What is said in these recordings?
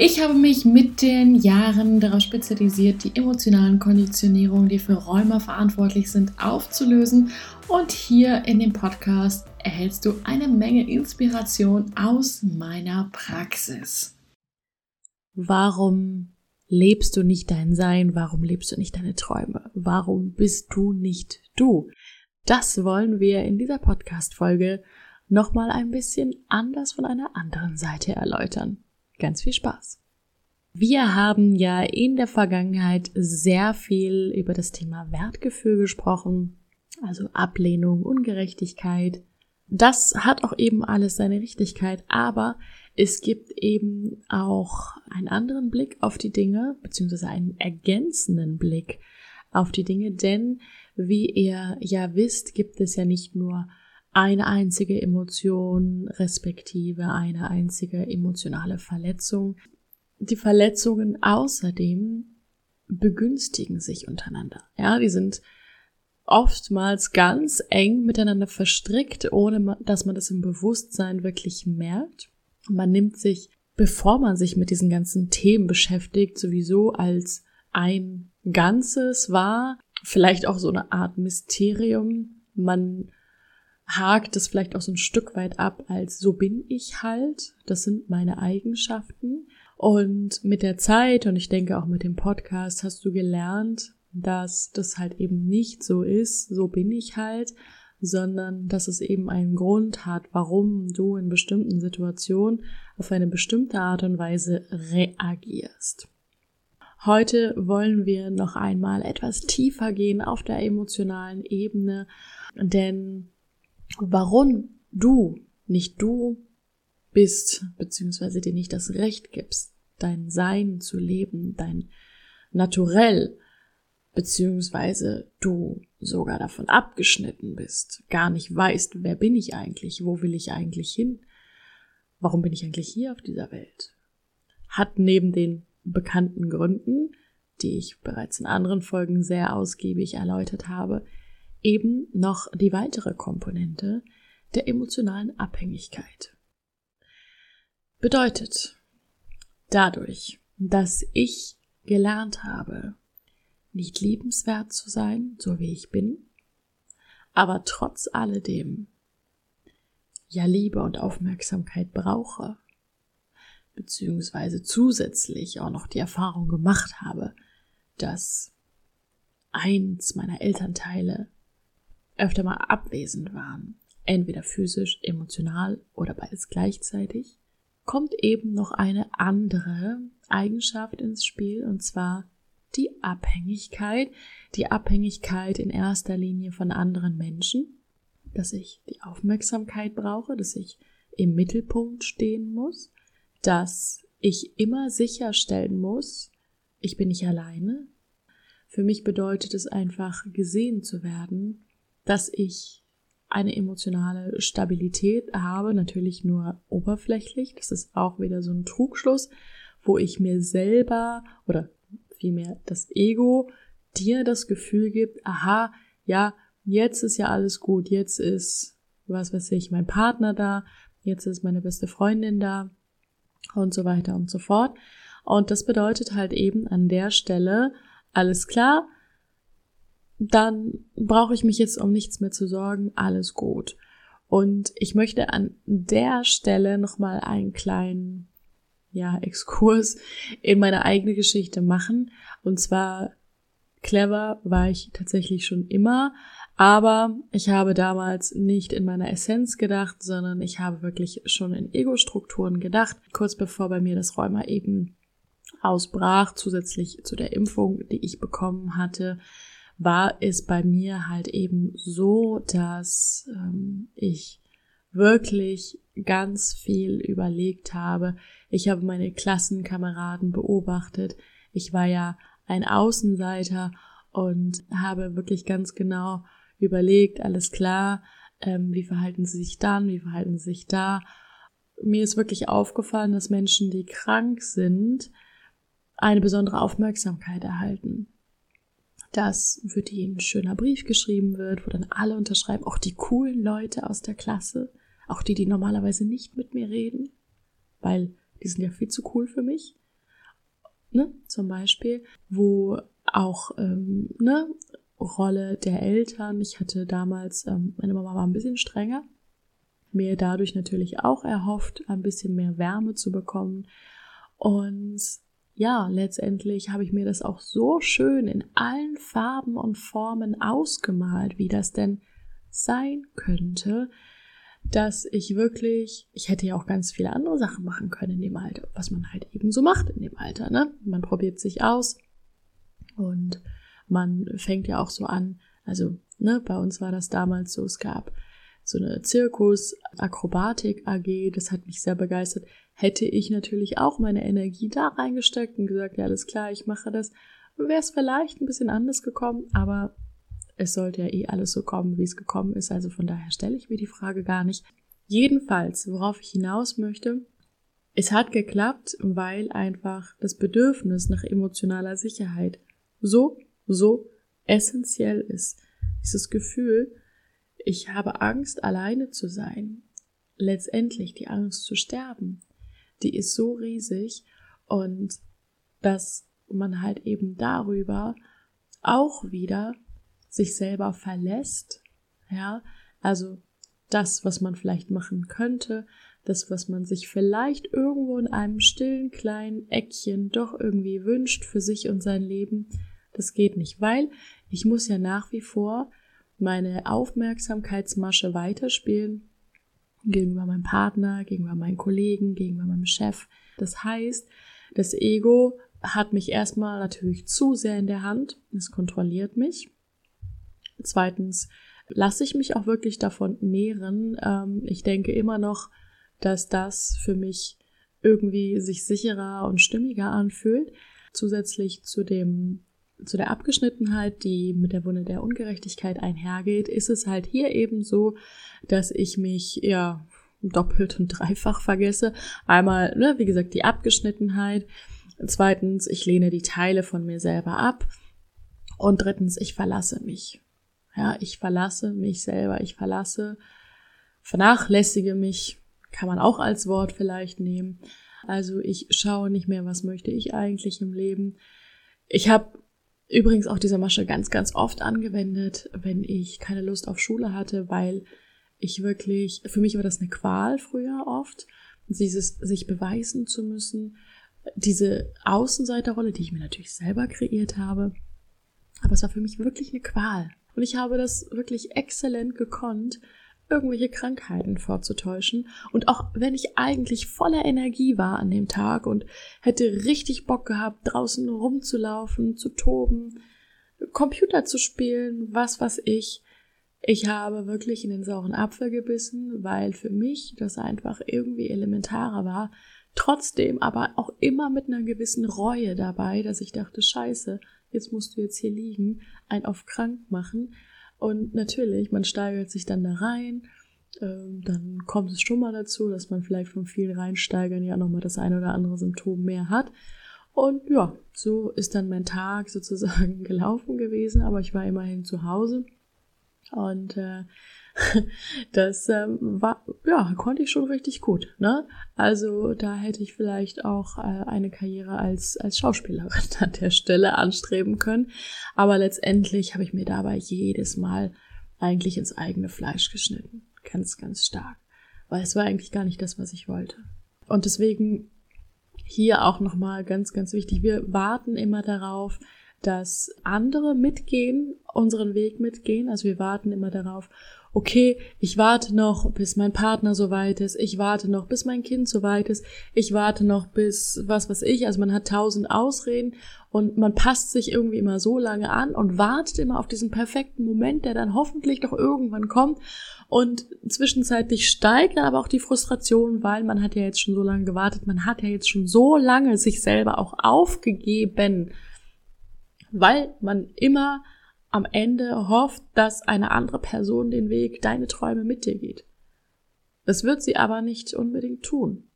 Ich habe mich mit den Jahren darauf spezialisiert, die emotionalen Konditionierungen, die für Rheuma verantwortlich sind, aufzulösen. Und hier in dem Podcast erhältst du eine Menge Inspiration aus meiner Praxis. Warum lebst du nicht dein Sein? Warum lebst du nicht deine Träume? Warum bist du nicht du? Das wollen wir in dieser Podcast-Folge nochmal ein bisschen anders von einer anderen Seite erläutern. Ganz viel Spaß. Wir haben ja in der Vergangenheit sehr viel über das Thema Wertgefühl gesprochen, also Ablehnung, Ungerechtigkeit. Das hat auch eben alles seine Richtigkeit, aber es gibt eben auch einen anderen Blick auf die Dinge, beziehungsweise einen ergänzenden Blick auf die Dinge, denn wie ihr ja wisst, gibt es ja nicht nur eine einzige Emotion respektive eine einzige emotionale Verletzung. Die Verletzungen außerdem begünstigen sich untereinander. Ja, die sind oftmals ganz eng miteinander verstrickt, ohne dass man das im Bewusstsein wirklich merkt. Man nimmt sich, bevor man sich mit diesen ganzen Themen beschäftigt, sowieso als ein Ganzes wahr, vielleicht auch so eine Art Mysterium. Man hakt es vielleicht auch so ein Stück weit ab als so bin ich halt, das sind meine Eigenschaften. Und mit der Zeit und ich denke auch mit dem Podcast hast du gelernt, dass das halt eben nicht so ist, so bin ich halt, sondern dass es eben einen Grund hat, warum du in bestimmten Situationen auf eine bestimmte Art und Weise reagierst. Heute wollen wir noch einmal etwas tiefer gehen auf der emotionalen Ebene, denn warum du nicht du bist, beziehungsweise dir nicht das Recht gibst, dein Sein zu leben, dein Naturell, beziehungsweise du sogar davon abgeschnitten bist, gar nicht weißt, wer bin ich eigentlich, wo will ich eigentlich hin, warum bin ich eigentlich hier auf dieser Welt, hat neben den bekannten Gründen, die ich bereits in anderen Folgen sehr ausgiebig erläutert habe, eben noch die weitere Komponente der emotionalen Abhängigkeit. Bedeutet, dadurch, dass ich gelernt habe, nicht liebenswert zu sein, so wie ich bin, aber trotz alledem ja Liebe und Aufmerksamkeit brauche, beziehungsweise zusätzlich auch noch die Erfahrung gemacht habe, dass eins meiner Elternteile öfter mal abwesend waren, entweder physisch, emotional oder beides gleichzeitig, kommt eben noch eine andere Eigenschaft ins Spiel, und zwar die Abhängigkeit, die Abhängigkeit in erster Linie von anderen Menschen, dass ich die Aufmerksamkeit brauche, dass ich im Mittelpunkt stehen muss, dass ich immer sicherstellen muss, ich bin nicht alleine. Für mich bedeutet es einfach gesehen zu werden, dass ich eine emotionale Stabilität habe, natürlich nur oberflächlich. Das ist auch wieder so ein Trugschluss, wo ich mir selber oder vielmehr das Ego dir das Gefühl gibt, aha, ja, jetzt ist ja alles gut, jetzt ist, was weiß ich, mein Partner da, jetzt ist meine beste Freundin da und so weiter und so fort. Und das bedeutet halt eben an der Stelle, alles klar, dann brauche ich mich jetzt um nichts mehr zu sorgen, alles gut. Und ich möchte an der Stelle nochmal einen kleinen, ja, Exkurs in meine eigene Geschichte machen. Und zwar clever war ich tatsächlich schon immer, aber ich habe damals nicht in meiner Essenz gedacht, sondern ich habe wirklich schon in Ego-Strukturen gedacht, kurz bevor bei mir das Rheuma eben ausbrach, zusätzlich zu der Impfung, die ich bekommen hatte, war es bei mir halt eben so, dass ähm, ich wirklich ganz viel überlegt habe. Ich habe meine Klassenkameraden beobachtet. Ich war ja ein Außenseiter und habe wirklich ganz genau überlegt, alles klar, ähm, wie verhalten sie sich dann, wie verhalten sie sich da. Mir ist wirklich aufgefallen, dass Menschen, die krank sind, eine besondere Aufmerksamkeit erhalten. Dass für die ein schöner Brief geschrieben wird, wo dann alle unterschreiben, auch die coolen Leute aus der Klasse, auch die, die normalerweise nicht mit mir reden, weil die sind ja viel zu cool für mich. Ne? Zum Beispiel, wo auch ähm, ne, Rolle der Eltern. Ich hatte damals, ähm, meine Mama war ein bisschen strenger, mir dadurch natürlich auch erhofft, ein bisschen mehr Wärme zu bekommen. Und ja, letztendlich habe ich mir das auch so schön in allen Farben und Formen ausgemalt, wie das denn sein könnte, dass ich wirklich, ich hätte ja auch ganz viele andere Sachen machen können in dem Alter, was man halt eben so macht in dem Alter, ne? Man probiert sich aus und man fängt ja auch so an, also, ne, bei uns war das damals so, es gab so eine Zirkus-Akrobatik-AG, das hat mich sehr begeistert. Hätte ich natürlich auch meine Energie da reingesteckt und gesagt, ja, alles klar, ich mache das, wäre es vielleicht ein bisschen anders gekommen, aber es sollte ja eh alles so kommen, wie es gekommen ist, also von daher stelle ich mir die Frage gar nicht. Jedenfalls, worauf ich hinaus möchte, es hat geklappt, weil einfach das Bedürfnis nach emotionaler Sicherheit so, so essentiell ist. Dieses Gefühl, ich habe Angst, alleine zu sein. Letztendlich die Angst zu sterben, die ist so riesig und dass man halt eben darüber auch wieder sich selber verlässt, ja, also das, was man vielleicht machen könnte, das, was man sich vielleicht irgendwo in einem stillen kleinen Eckchen doch irgendwie wünscht für sich und sein Leben, das geht nicht, weil ich muss ja nach wie vor meine Aufmerksamkeitsmasche weiterspielen gegenüber meinem Partner, gegenüber meinen Kollegen, gegenüber meinem Chef. Das heißt, das Ego hat mich erstmal natürlich zu sehr in der Hand, es kontrolliert mich. Zweitens lasse ich mich auch wirklich davon nähren. Ähm, ich denke immer noch, dass das für mich irgendwie sich sicherer und stimmiger anfühlt. Zusätzlich zu dem zu der Abgeschnittenheit, die mit der Wunde der Ungerechtigkeit einhergeht, ist es halt hier eben so, dass ich mich ja doppelt und dreifach vergesse. Einmal, ne, wie gesagt, die Abgeschnittenheit. Zweitens, ich lehne die Teile von mir selber ab. Und drittens, ich verlasse mich. Ja, ich verlasse mich selber. Ich verlasse, vernachlässige mich. Kann man auch als Wort vielleicht nehmen. Also ich schaue nicht mehr, was möchte ich eigentlich im Leben. Ich habe übrigens auch diese Masche ganz, ganz oft angewendet, wenn ich keine Lust auf Schule hatte, weil ich wirklich, für mich war das eine Qual früher oft, dieses sich beweisen zu müssen, diese Außenseiterrolle, die ich mir natürlich selber kreiert habe, aber es war für mich wirklich eine Qual. Und ich habe das wirklich exzellent gekonnt, irgendwelche Krankheiten vorzutäuschen. Und auch wenn ich eigentlich voller Energie war an dem Tag und hätte richtig Bock gehabt, draußen rumzulaufen, zu toben, Computer zu spielen, was was ich, ich habe wirklich in den sauren Apfel gebissen, weil für mich das einfach irgendwie elementarer war. Trotzdem aber auch immer mit einer gewissen Reue dabei, dass ich dachte, scheiße, jetzt musst du jetzt hier liegen, ein auf krank machen. Und natürlich, man steigert sich dann da rein. Ähm, dann kommt es schon mal dazu, dass man vielleicht von vielen Reinsteigern ja nochmal das eine oder andere Symptom mehr hat. Und ja, so ist dann mein Tag sozusagen gelaufen gewesen, aber ich war immerhin zu Hause. Und äh, das ähm, war, ja, konnte ich schon richtig gut. Ne? Also da hätte ich vielleicht auch äh, eine Karriere als, als Schauspielerin an der Stelle anstreben können. Aber letztendlich habe ich mir dabei jedes Mal eigentlich ins eigene Fleisch geschnitten. Ganz, ganz stark. Weil es war eigentlich gar nicht das, was ich wollte. Und deswegen hier auch nochmal ganz, ganz wichtig. Wir warten immer darauf, dass andere mitgehen, unseren Weg mitgehen. Also wir warten immer darauf, okay, ich warte noch, bis mein Partner so weit ist, ich warte noch, bis mein Kind so weit ist, ich warte noch bis was weiß ich, also man hat tausend Ausreden und man passt sich irgendwie immer so lange an und wartet immer auf diesen perfekten Moment, der dann hoffentlich doch irgendwann kommt. Und zwischenzeitlich steigt dann aber auch die Frustration, weil man hat ja jetzt schon so lange gewartet, man hat ja jetzt schon so lange sich selber auch aufgegeben, weil man immer am Ende hofft, dass eine andere Person den Weg, deine Träume mit dir geht. Das wird sie aber nicht unbedingt tun.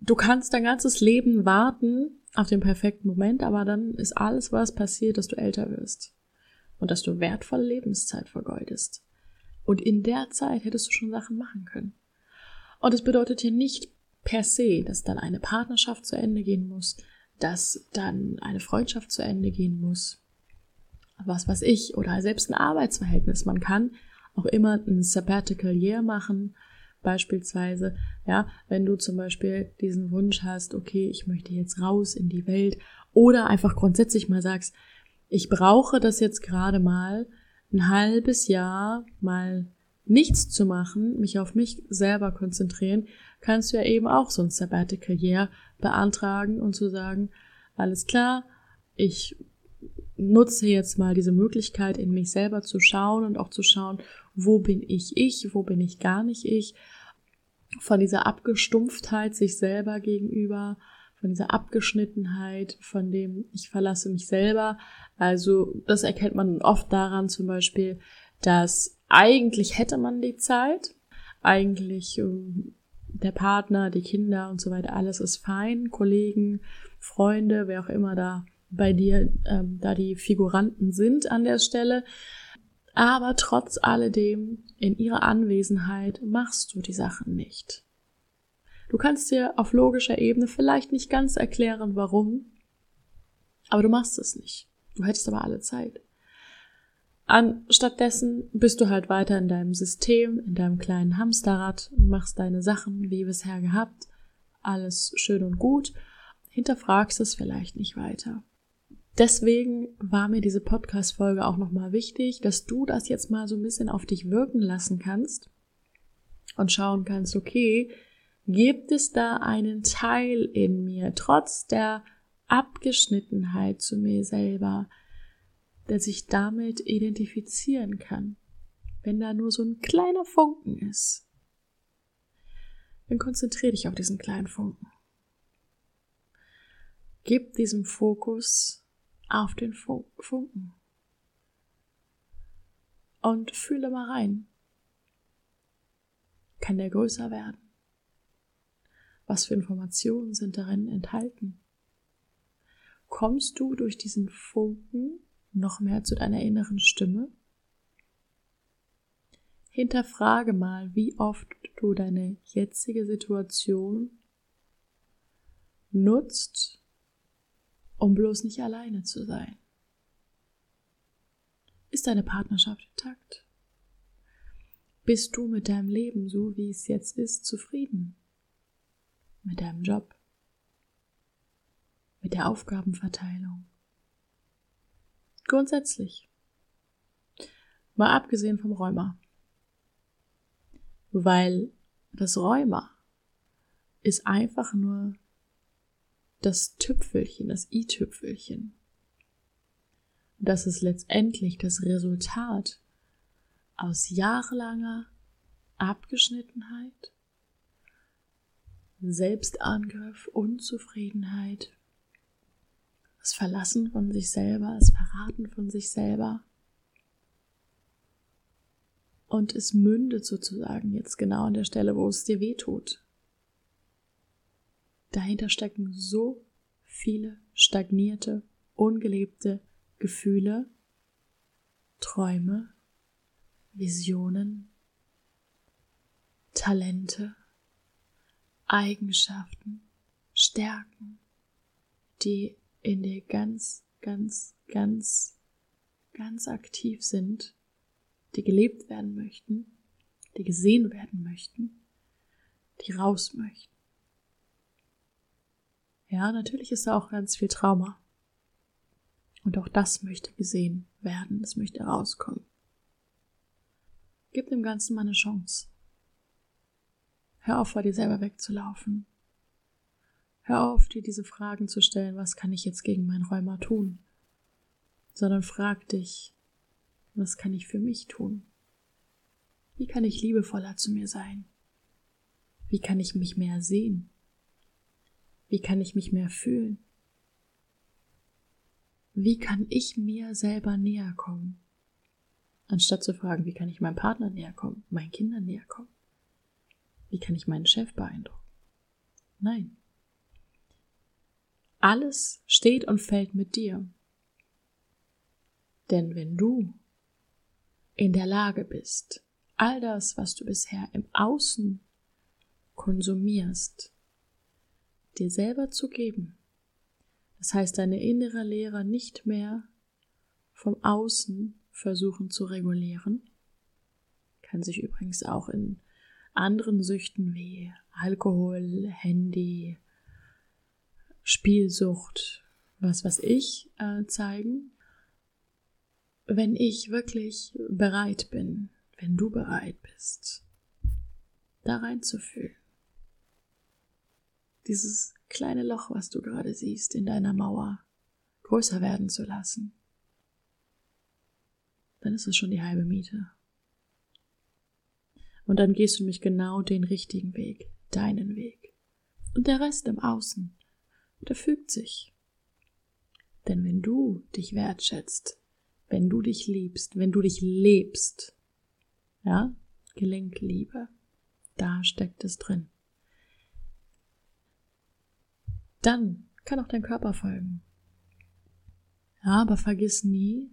Du kannst dein ganzes Leben warten auf den perfekten Moment, aber dann ist alles, was passiert, dass du älter wirst und dass du wertvolle Lebenszeit vergeudest. Und in der Zeit hättest du schon Sachen machen können. Und es bedeutet hier nicht per se, dass dann eine Partnerschaft zu Ende gehen muss, dass dann eine Freundschaft zu Ende gehen muss, was weiß ich, oder selbst ein Arbeitsverhältnis. Man kann auch immer ein Sabbatical Year machen, beispielsweise, ja, wenn du zum Beispiel diesen Wunsch hast, okay, ich möchte jetzt raus in die Welt, oder einfach grundsätzlich mal sagst, ich brauche das jetzt gerade mal ein halbes Jahr mal nichts zu machen, mich auf mich selber konzentrieren, kannst du ja eben auch so ein Sabbatical Year beantragen und zu sagen, alles klar, ich nutze jetzt mal diese Möglichkeit, in mich selber zu schauen und auch zu schauen, wo bin ich ich, wo bin ich gar nicht ich, von dieser Abgestumpftheit sich selber gegenüber, von dieser Abgeschnittenheit, von dem ich verlasse mich selber. Also das erkennt man oft daran zum Beispiel, dass eigentlich hätte man die Zeit, eigentlich ähm, der Partner, die Kinder und so weiter, alles ist fein, Kollegen, Freunde, wer auch immer da bei dir ähm, da die Figuranten sind an der Stelle. Aber trotz alledem, in ihrer Anwesenheit machst du die Sachen nicht. Du kannst dir auf logischer Ebene vielleicht nicht ganz erklären, warum, aber du machst es nicht. Du hättest aber alle Zeit. Anstattdessen bist du halt weiter in deinem System, in deinem kleinen Hamsterrad, machst deine Sachen wie bisher gehabt, alles schön und gut, hinterfragst es vielleicht nicht weiter. Deswegen war mir diese Podcast-Folge auch nochmal wichtig, dass du das jetzt mal so ein bisschen auf dich wirken lassen kannst und schauen kannst, okay, gibt es da einen Teil in mir, trotz der Abgeschnittenheit zu mir selber, der sich damit identifizieren kann, wenn da nur so ein kleiner Funken ist. Dann konzentriere dich auf diesen kleinen Funken. Gib diesem Fokus auf den Funken. Und fühle mal rein. Kann der größer werden? Was für Informationen sind darin enthalten? Kommst du durch diesen Funken noch mehr zu deiner inneren Stimme? Hinterfrage mal, wie oft du deine jetzige Situation nutzt, um bloß nicht alleine zu sein. Ist deine Partnerschaft intakt? Bist du mit deinem Leben, so wie es jetzt ist, zufrieden? Mit deinem Job? Mit der Aufgabenverteilung? Grundsätzlich. Mal abgesehen vom Rheuma. Weil das Rheuma ist einfach nur das Tüpfelchen, das i-Tüpfelchen. Das ist letztendlich das Resultat aus jahrelanger Abgeschnittenheit, Selbstangriff, Unzufriedenheit, das Verlassen von sich selber, das Verraten von sich selber. Und es mündet sozusagen jetzt genau an der Stelle, wo es dir weh tut. Dahinter stecken so viele stagnierte, ungelebte Gefühle, Träume, Visionen, Talente, Eigenschaften, Stärken, die in dir ganz, ganz, ganz, ganz aktiv sind, die gelebt werden möchten, die gesehen werden möchten, die raus möchten. Ja, natürlich ist da auch ganz viel Trauma. Und auch das möchte gesehen werden, es möchte rauskommen. Gib dem Ganzen mal eine Chance. Hör auf, vor dir selber wegzulaufen. Hör auf, dir diese Fragen zu stellen, was kann ich jetzt gegen mein Rheuma tun? Sondern frag dich, was kann ich für mich tun? Wie kann ich liebevoller zu mir sein? Wie kann ich mich mehr sehen? Wie kann ich mich mehr fühlen? Wie kann ich mir selber näher kommen? Anstatt zu fragen, wie kann ich meinem Partner näher kommen, meinen Kindern näher kommen? Wie kann ich meinen Chef beeindrucken? Nein. Alles steht und fällt mit dir. Denn wenn du in der Lage bist, all das, was du bisher im Außen konsumierst, dir selber zu geben, das heißt deine innere Lehre nicht mehr vom Außen versuchen zu regulieren, kann sich übrigens auch in anderen Süchten wie Alkohol, Handy, Spielsucht, was was ich äh, zeigen. Wenn ich wirklich bereit bin, wenn du bereit bist, da reinzufühlen, dieses kleine Loch, was du gerade siehst in deiner Mauer, größer werden zu lassen, dann ist es schon die halbe Miete. Und dann gehst du nämlich genau den richtigen Weg, deinen Weg. Und der Rest im Außen, der fügt sich. Denn wenn du dich wertschätzt, wenn du dich liebst, wenn du dich lebst, ja, Gelenkliebe, da steckt es drin. Dann kann auch dein Körper folgen. Ja, aber vergiss nie,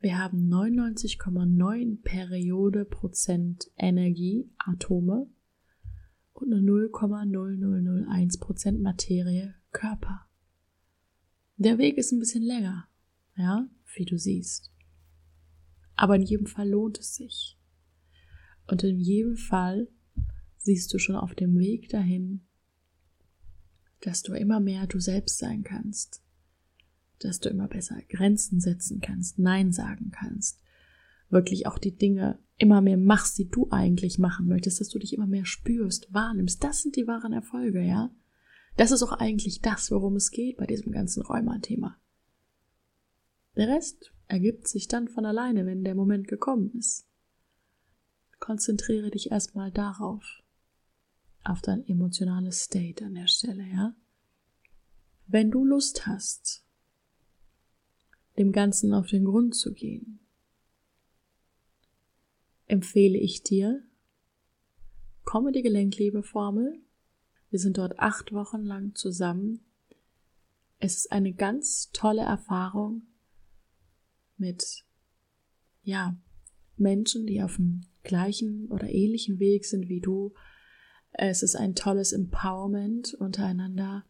wir haben 99,9 Periode Prozent Energie, Atome und nur 0,0001 Prozent Materie, Körper. Der Weg ist ein bisschen länger, ja, wie du siehst. Aber in jedem Fall lohnt es sich. Und in jedem Fall siehst du schon auf dem Weg dahin, dass du immer mehr du selbst sein kannst dass du immer besser Grenzen setzen kannst, Nein sagen kannst, wirklich auch die Dinge immer mehr machst, die du eigentlich machen möchtest, dass du dich immer mehr spürst, wahrnimmst. Das sind die wahren Erfolge, ja? Das ist auch eigentlich das, worum es geht bei diesem ganzen Rheuma-Thema. Der Rest ergibt sich dann von alleine, wenn der Moment gekommen ist. Konzentriere dich erstmal darauf, auf dein emotionales State an der Stelle, ja? Wenn du Lust hast, dem Ganzen auf den Grund zu gehen, empfehle ich dir, komme die Gelenklebeformel. Wir sind dort acht Wochen lang zusammen. Es ist eine ganz tolle Erfahrung mit, ja, Menschen, die auf dem gleichen oder ähnlichen Weg sind wie du. Es ist ein tolles Empowerment untereinander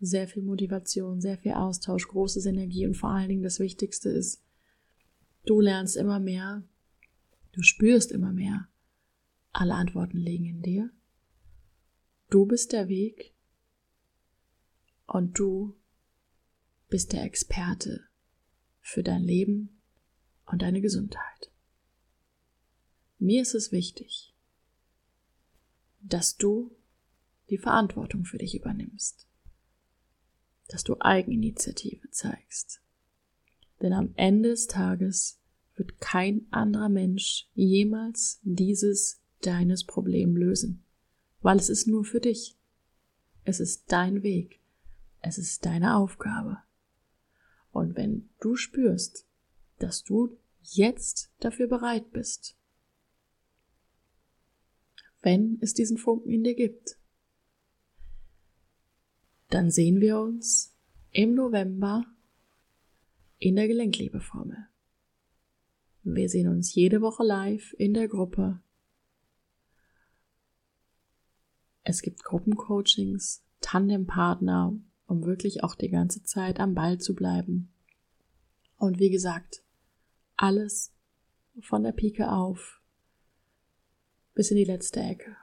sehr viel Motivation, sehr viel Austausch, großes Energie und vor allen Dingen das Wichtigste ist, du lernst immer mehr, du spürst immer mehr, alle Antworten liegen in dir. Du bist der Weg und du bist der Experte für dein Leben und deine Gesundheit. Mir ist es wichtig, dass du die Verantwortung für dich übernimmst dass du Eigeninitiative zeigst. Denn am Ende des Tages wird kein anderer Mensch jemals dieses deines Problem lösen, weil es ist nur für dich. Es ist dein Weg. Es ist deine Aufgabe. Und wenn du spürst, dass du jetzt dafür bereit bist, wenn es diesen Funken in dir gibt, dann sehen wir uns im November in der Gelenkliebeformel. Wir sehen uns jede Woche live in der Gruppe. Es gibt Gruppencoachings, Tandempartner, um wirklich auch die ganze Zeit am Ball zu bleiben. Und wie gesagt, alles von der Pike auf bis in die letzte Ecke.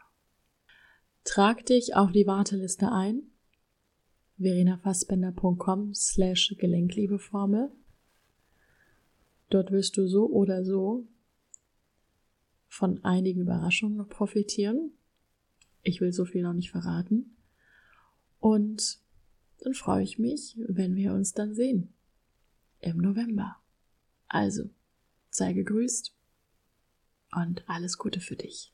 Trag dich auf die Warteliste ein verenafassbender.com slash Gelenkliebeformel. Dort wirst du so oder so von einigen Überraschungen noch profitieren. Ich will so viel noch nicht verraten. Und dann freue ich mich, wenn wir uns dann sehen. Im November. Also, sei gegrüßt und alles Gute für dich.